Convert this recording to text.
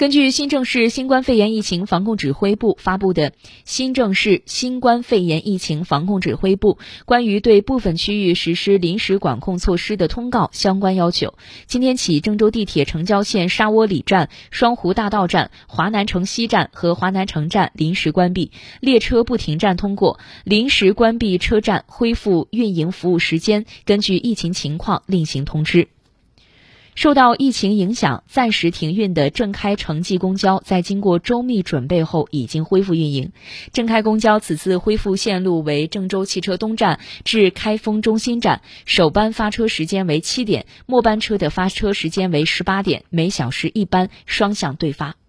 根据新郑市新冠肺炎疫情防控指挥部发布的《新郑市新冠肺炎疫情防控指挥部关于对部分区域实施临时管控措施的通告》相关要求，今天起，郑州地铁城郊线沙窝里站、双湖大道站、华南城西站和华南城站临时关闭，列车不停站通过；临时关闭车站恢复运营服务时间，根据疫情情况另行通知。受到疫情影响，暂时停运的郑开城际公交，在经过周密准备后，已经恢复运营。郑开公交此次恢复线路为郑州汽车东站至开封中心站，首班发车时间为七点，末班车的发车时间为十八点，每小时一班，双向对发。